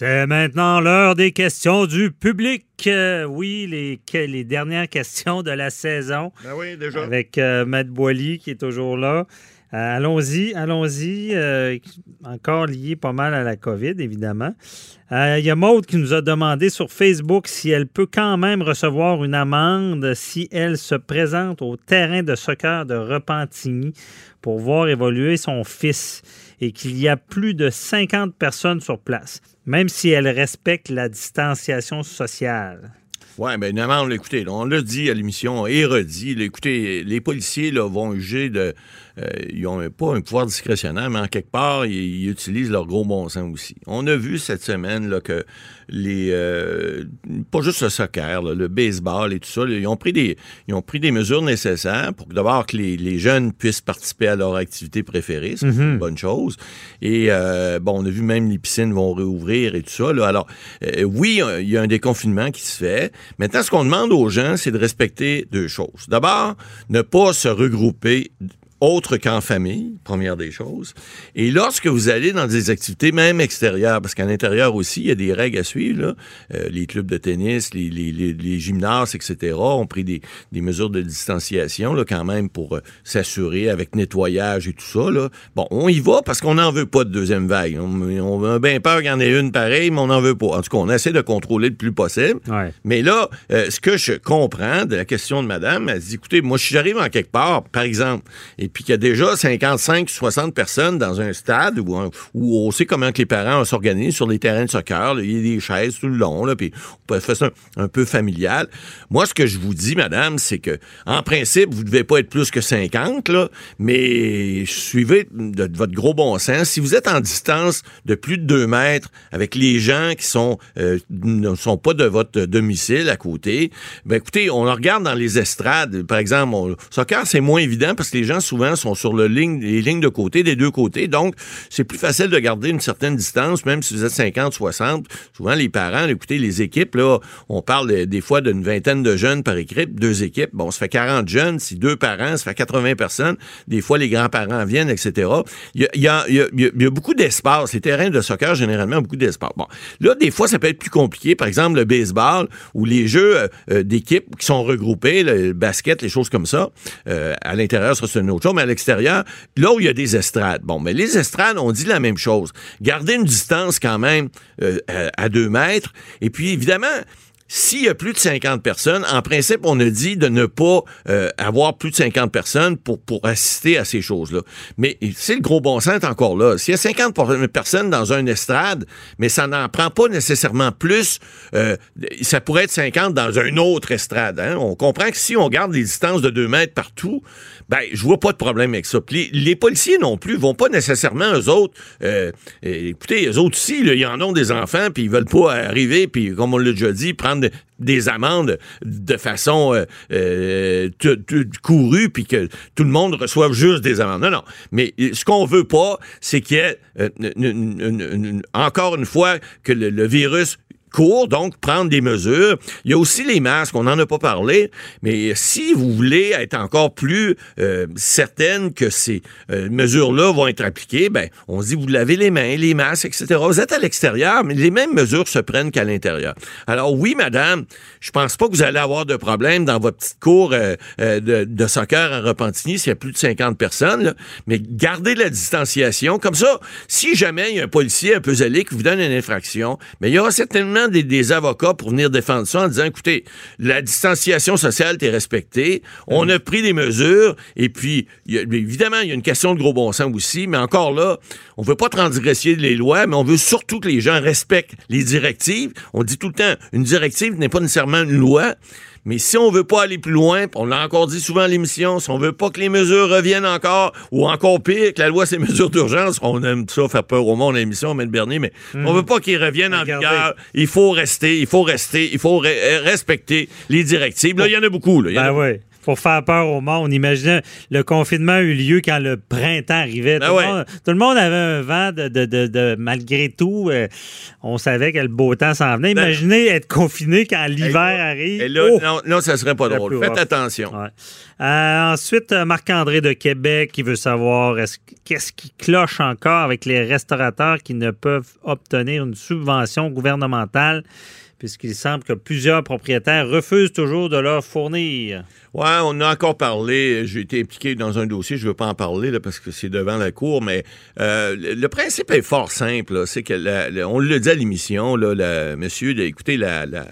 C'est maintenant l'heure des questions du public. Euh, oui, les, les dernières questions de la saison. Ben oui, déjà. Avec euh, Matt Boily qui est toujours là. Euh, allons-y, allons-y. Euh, encore lié pas mal à la COVID, évidemment. Il y a Maude qui nous a demandé sur Facebook si elle peut quand même recevoir une amende si elle se présente au terrain de soccer de Repentigny pour voir évoluer son fils et qu'il y a plus de 50 personnes sur place, même si elle respecte la distanciation sociale. Oui, bien, évidemment, écoutez, on l'a dit à l'émission et redit. écoutez, les policiers là, vont juger de, euh, ils n'ont pas un pouvoir discrétionnaire, mais en quelque part, ils, utilisent leur gros bon sens aussi. On a vu cette semaine là, que les euh, pas juste le soccer, le baseball et tout ça, ils ont pris des ils ont pris des mesures nécessaires pour d'abord que les, jeunes puissent participer à leur activité préférée, c'est une mhm. bonne chose. Et euh, bon, on a vu même les piscines vont réouvrir et tout ça. Alors oui, il y a un déconfinement qui se fait. Maintenant, ce qu'on demande aux gens, c'est de respecter deux choses. D'abord, ne pas se regrouper autre qu'en famille, première des choses. Et lorsque vous allez dans des activités même extérieures, parce qu'à l'intérieur aussi, il y a des règles à suivre, là. Euh, les clubs de tennis, les, les, les, gymnases, etc., ont pris des, des, mesures de distanciation là, quand même pour euh, s'assurer avec nettoyage et tout ça. Là. Bon, on y va parce qu'on n'en veut pas de deuxième vague. On, on a bien peur qu'il y en ait une pareille, mais on n'en veut pas. En tout cas, on essaie de contrôler le plus possible. Mais là, euh, ce que je comprends de la question de madame, elle dit, écoutez, moi, si j'arrive en quelque part, par exemple, et puis qu'il y a déjà 55, 60 personnes dans un stade où, on sait comment que les parents s'organisent sur les terrains de soccer. il y a des chaises tout le long, là, puis on peut faire ça un, peu familial. Moi, ce que je vous dis, madame, c'est que en principe, vous ne devez pas être plus que 50, là, mais suivez de, votre gros bon sens. Si vous êtes en distance de plus de 2 mètres avec les gens qui sont euh, ne sont pas de votre domicile à côté, ben écoutez, on regarde dans les estrades, par exemple, on, soccer, c'est moins évident parce que les gens souvent sont sur les lignes de côté, des deux côtés. Donc, c'est plus facile de garder une certaine distance, même si vous êtes 50, 60. Souvent, les parents, écoutez, les équipes, là, on parle des fois d'une vingtaine de jeunes par équipe, deux équipes. Bon, ça fait 40 jeunes. Si deux parents, ça fait 80 personnes. Des fois, les grands-parents viennent, etc. Il y a, beaucoup d'espace. Les terrains de soccer, généralement, beaucoup d'espace. Bon, là, des fois, ça peut être plus compliqué. Par exemple, le baseball ou les jeux euh, euh, d'équipe qui sont regroupés, le basket, les choses comme ça. Euh, à l'intérieur, ça, c'est une autre chose, à l'extérieur, là où il y a des estrades. Bon, mais les estrades, on dit la même chose. Garder une distance quand même euh, à deux mètres. Et puis, évidemment, s'il y a plus de 50 personnes, en principe, on a dit de ne pas euh, avoir plus de 50 personnes pour, pour assister à ces choses-là. Mais c'est le gros bon sens encore là. S'il y a 50 personnes dans un estrade, mais ça n'en prend pas nécessairement plus, euh, ça pourrait être 50 dans un autre estrade. Hein. On comprend que si on garde les distances de 2 mètres partout, ben, je vois pas de problème avec ça. les, policiers non plus vont pas nécessairement, eux autres, euh, écoutez, eux autres aussi, ils en ont des enfants, puis ils veulent pas arriver, puis comme on l'a déjà dit, prendre des amendes de façon euh, euh, courue, puis que tout le monde reçoive juste des amendes. Non, non. Mais ce qu'on veut pas, c'est qu'il y ait, encore une fois, que le virus court, donc prendre des mesures. Il y a aussi les masques, on n'en a pas parlé, mais si vous voulez être encore plus euh, certaine que ces euh, mesures-là vont être appliquées, ben, on se dit vous lavez les mains, les masques, etc. Vous êtes à l'extérieur, mais les mêmes mesures se prennent qu'à l'intérieur. Alors oui, madame, je pense pas que vous allez avoir de problème dans votre petite cour euh, de, de, soccer à Repentigny s'il y a plus de 50 personnes, mais gardez la distanciation. Comme ça, si jamais il y a un policier un peu zélé qui vous donne une infraction, mais il y aura certainement des, avocats pour venir défendre ça en disant, écoutez, la distanciation sociale est respectée, on a pris des mesures, et puis, évidemment, il y a une question de gros bon sens aussi, mais encore là, on veut pas transgresser les lois, mais on veut surtout que les gens respectent les directives. On dit tout le temps, une directive n'est pas nécessairement une loi, Mais si on veut pas aller plus loin, on l'a encore dit souvent à l'émission, si on veut pas que les mesures reviennent encore, ou encore pire, que la loi, ces mesures d'urgence, on aime ça faire peur au monde à l'émission, M. Bernier, mais on veut pas qu'ils reviennent en vigueur. Il faut rester, il faut rester, il faut re- respecter les directives. Là, il y en a beaucoup, là. Ben oui. Pour faire peur au monde. Imaginez, le confinement a eu lieu quand le printemps arrivait. Ben tout, ouais. le monde, tout le monde avait un vent de, de- de- de- malgré tout, euh, on savait que le beau temps s'en venait. Ben- Imaginez être confiné quand l'hiver là- arrive. Et là, Oh! non, non, ça serait pas drôle. Faites rough. attention. Ouais. Euh, ensuite, Marc-André de Québec qui veut savoir est-ce- qu'est-ce qui cloche encore avec les restaurateurs qui ne peuvent obtenir une subvention gouvernementale puisqu'il semble que plusieurs propriétaires refusent toujours de leur fournir? Ouais, on a encore parlé. J'ai été impliqué dans un dossier. Je ne veux pas en parler là, parce que c'est devant la cour, mais euh, le, principe est fort simple. C'est que la- la- on le dit à l'émission, monsieur, là, écoutez, la, la,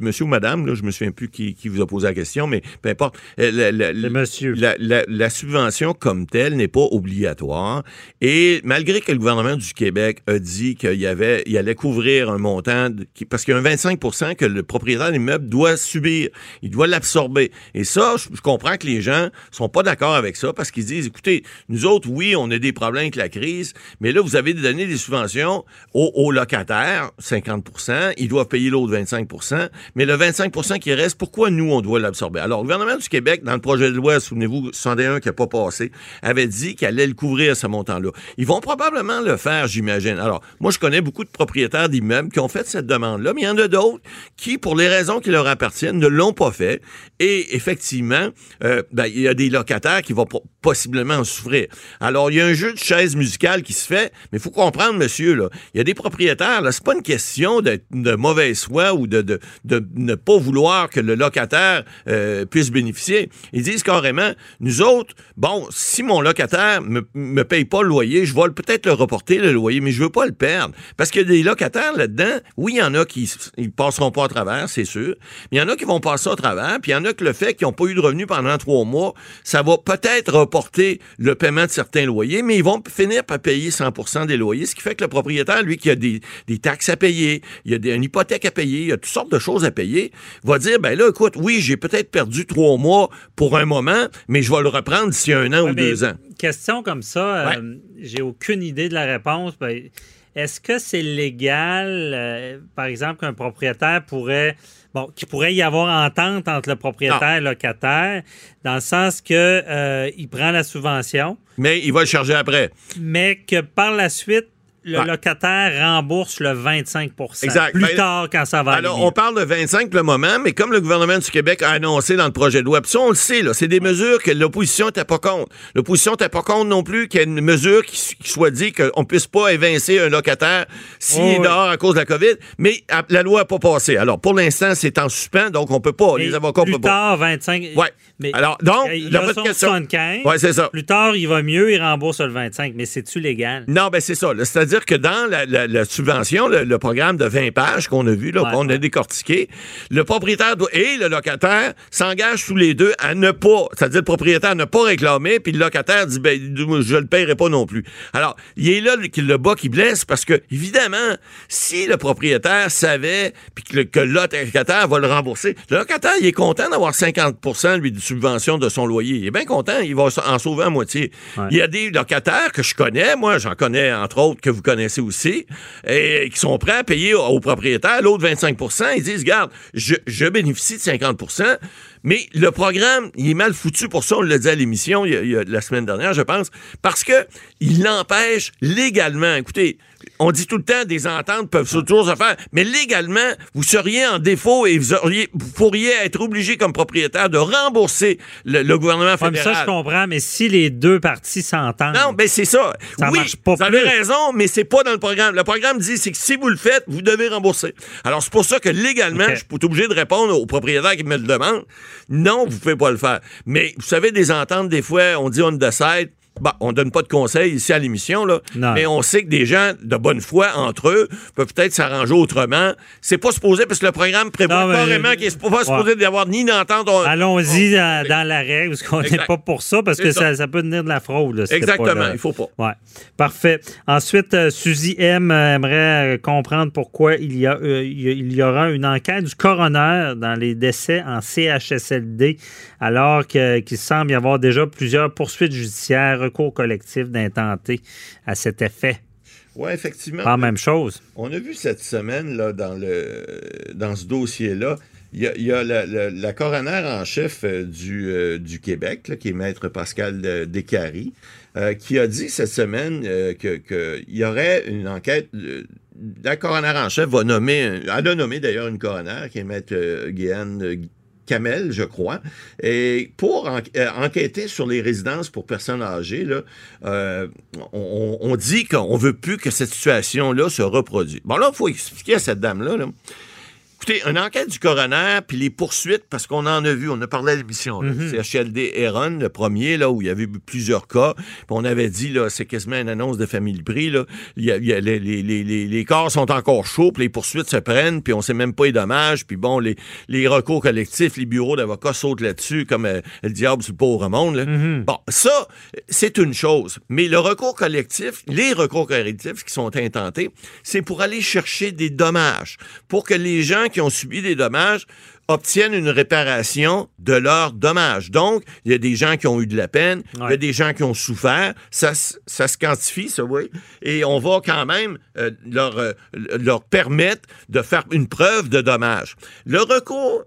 monsieur ou madame, là, je me souviens plus qui, qui vous a posé la question, mais peu importe. euh, Le monsieur. la, subvention comme telle n'est pas obligatoire. Et malgré que le gouvernement du Québec a dit qu'il y avait, il allait couvrir un montant, de- parce qu'il y a un 25 que le propriétaire d'immeuble doit subir, il doit l'absorber. Et ça, je, comprends que les gens sont pas d'accord avec ça parce qu'ils disent, écoutez, nous autres, oui, on a des problèmes avec la crise, mais là, vous avez donné des subventions aux, locataires, 50% ils doivent payer l'autre 25% mais le 25% qui reste, pourquoi nous, on doit l'absorber? Alors, le gouvernement du Québec, dans le projet de loi, souvenez-vous, 101 qui n'a pas passé, avait dit qu'elle allait le couvrir, ce montant-là. Ils vont probablement le faire, j'imagine. Alors, moi, je connais beaucoup de propriétaires d'immeubles qui ont fait cette demande-là, mais il y en a d'autres qui, pour les raisons qui leur appartiennent, ne l'ont pas fait. Et effectivement, euh, ben, il y a des locataires qui vont po- possiblement en souffrir. Alors, il y a un jeu de chaises musicales qui se fait, mais il faut comprendre, monsieur, il y a des propriétaires, là, c'est pas une question de, de mauvaise foi ou de, de, de ne pas vouloir que le locataire euh, puisse bénéficier. Ils disent carrément, nous autres, bon, si mon locataire me, me paye pas le loyer, je vais peut-être le reporter, le loyer, mais je veux pas le perdre. Parce qu'il y a des locataires là-dedans, oui, il y en a qui ils passeront pas à travers, c'est sûr, mais il y en a qui vont passer à travers, puis il y en a que le fait qu'ils n'ont pas eu de revenus pendant trois mois, ça va peut-être reporter le paiement de certains loyers, mais ils vont finir par payer 100% des loyers, ce qui fait que le propriétaire, lui, qui a des, des taxes à payer, il y a des, une hypothèque à payer, il y a toutes sortes de choses à payer, va dire, ben là, écoute, oui, j'ai peut-être perdu trois mois pour un moment, mais je vais le reprendre d'ici un an Ouais, ou deux ans. Question comme ça, euh, j'ai aucune idée de la réponse. Ben, Est-ce que c'est légal, euh, par exemple, qu'un propriétaire pourrait, bon, qu'il pourrait y avoir entente entre le propriétaire et le locataire, dans le sens que euh, il prend la subvention, Mais il va le charger après. mais que par la suite, le Ouais. locataire rembourse le 25 Exact. plus Ben, tard quand ça va Alors, on parle de 25 pour le moment, mais comme le gouvernement du Québec a annoncé dans le projet de loi, puis ça, on le sait, là, c'est des mesures que l'opposition n'était pas contre. L'opposition n'était pas contre non plus qu'il y ait une mesure qui, qui soit dit qu'on ne puisse pas évincer un locataire s'il Oh, est oui. dehors à cause de la COVID, mais à- la loi n'a pas passé. Alors, pour l'instant, c'est en suspens, donc on peut pas, Mais les avocats plus peuvent pas. tard, 25. Ouais. Mais Alors, donc, il la a son question. 75. Ouais, c'est ça. Plus tard, il va mieux, il rembourse le 25. Mais c'est-tu légal? Non, ben c'est ça. là. C'est-à-dire que dans la, la- la subvention, le, le programme de 20 pages qu'on a vu, là, Ouais, qu'on a décortiqué, le propriétaire doit- et le locataire s'engagent tous les deux à ne pas, c'est-à-dire le propriétaire ne pas réclamer, puis le locataire dit ben je le paierai pas non plus. Alors, il est là le, le bas qui blesse parce que évidemment, si le propriétaire savait puis que le, que le locataire va le rembourser, le locataire il est content d'avoir 50 lui de subvention de son loyer. Il est bien content, il va en sauver à moitié. Ouais. Il y a des locataires que je connais, moi j'en connais entre autres que vous connaissez aussi, et qui sont prêts à payer au, au propriétaire l'autre 25% Ils disent, regarde, je, bénéficie de 50% mais le programme, il est mal foutu pour ça, on l'a dit à l'émission la semaine dernière, je pense, parce que il l'empêche légalement. Écoutez, on dit tout le temps des ententes peuvent toujours se faire, mais légalement, vous seriez en défaut et vous, auriez, vous pourriez être obligé comme propriétaire de rembourser le, le gouvernement mais fédéral. ça, je comprends, mais si les deux parties s'entendent. Non, ben c'est ça. Ça oui, marche pas vous avez plus. raison, mais c'est pas dans le programme. Le programme dit c'est que si vous le faites, vous devez rembourser. Alors c'est pour ça que légalement, je suis obligé de répondre au propriétaire qui me le demande. Non, vous pouvez pas le faire. Mais vous savez, des ententes, des fois, on dit on décide. Bon, on donne pas de conseils ici à l'émission, là, Non. mais on sait que des gens de bonne foi entre eux peuvent peut-être s'arranger autrement. C'est pas supposé, parce que le programme prévoit Non, carrément qu'il n'est pas supposé d'avoir ni d'entente. on- Allons-y on- dans, dans la règle, parce qu'on n'est pas pour ça, parce que ça. ça, ça peut devenir de la fraude. là, c'était pas Exactement, là. il faut pas. Ouais, parfait. Ensuite, euh, Suzy M euh, aimerait euh, comprendre pourquoi il y, a, euh, il aura une enquête du coroner dans les décès en CHSLD, alors qu'il semble y avoir déjà plusieurs poursuites judiciaires, recours collectifs d'intentés à cet effet. Oui, effectivement. Pas la même chose. On a vu cette semaine, là, dans, le, dans ce dossier-là, il y a, il y a la, la- la coroner en chef euh, du, euh, du Québec, là, qui est maître Pascal euh, Descaries, euh, qui a dit cette semaine euh, que- qu'il y aurait une enquête. la coroner en chef va nommer, elle a nommé d'ailleurs une coroner qui est maître euh, Kamel, je crois, et pour euh, enquêter sur les résidences pour personnes âgées, là, euh, on, dit qu'on veut plus que cette situation-là se reproduise. Bon, là, il faut expliquer à cette dame-là. là. Écoutez, une enquête du coroner, puis les poursuites, parce qu'on en a vu, on a parlé à l'émission, là. Mhm. c'est HLD Heron, le premier, là, où il y avait eu plusieurs cas, puis on avait dit, là, c'est quasiment une annonce de famille prix, là. Il y a- il y a- les, les- les- les- les corps sont encore chauds, puis les poursuites se prennent, puis on sait même pas les dommages, puis bon, les, les recours collectifs, les bureaux d'avocats sautent là-dessus, comme euh, le diable sur le pauvre monde, là. Bon, ça, c'est une chose. Mais le recours collectif, les recours collectifs qui sont intentés, c'est pour aller chercher des dommages, pour que les gens qui ont subi des dommages obtiennent une réparation de leurs dommages. Donc, il y a des gens qui ont eu de la peine, il y a des gens qui ont souffert, ça, ça se quantifie, ça, oui, et on va quand même euh, leur, euh, leur permettre de faire une preuve de dommage. Le recours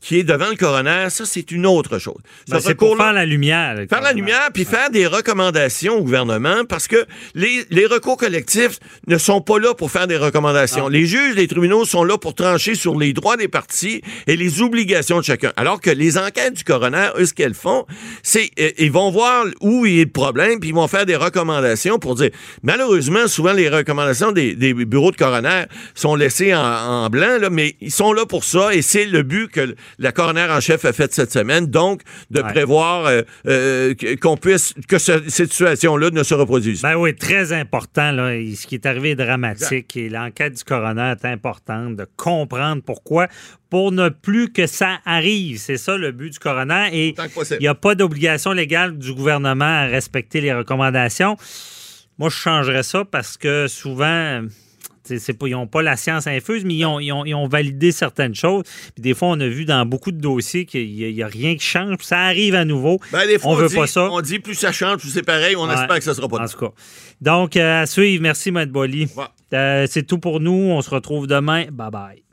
qui- est devant le coroner, ça, c'est une autre chose. Ben, Ce c'est pour faire la lumière. Faire la lumière, puis faire des recommandations au gouvernement, parce que les, les recours collectifs ne sont pas là pour faire des recommandations. Les juges, les tribunaux sont là pour trancher sur les droits des partis et les obligations de chacun. Alors que les enquêtes du coroner, eux, ce qu'elles font, c'est euh, ils vont voir où il y a le problème, puis ils vont faire des recommandations pour dire. Malheureusement, souvent, les recommandations des, des bureaux de coroner sont laissées en, en blanc, là, mais ils sont là pour ça, et c'est le but que la coroner en chef a fait cette semaine, donc de Ouais. prévoir euh, euh, qu'on puisse que ce- cette situation-là ne se reproduise. Ben oui, très important. Là. Ce qui est arrivé est dramatique et l'enquête du coroner est importante de comprendre pourquoi, pour ne plus que ça arrive. C'est ça le but du coroner. Et il n'y a pas d'obligation légale du gouvernement à respecter les recommandations. Moi, je changerais ça parce que souvent. Pas, ils n'ont pas la science infuse, mais ils ont, ils ont- ils ont validé certaines choses. Puis des fois, on a vu dans beaucoup de dossiers qu'il n'y a, rien qui change. Puis ça arrive à nouveau. Ben, des fois, on veut dit, pas ça. On dit plus ça change, plus c'est pareil, on Ouais. espère que ça sera pas En tout cas. Donc, euh, à suivre. Merci, Matt Bolly. Ouais. Euh, c'est tout pour nous. On se retrouve demain. Bye bye.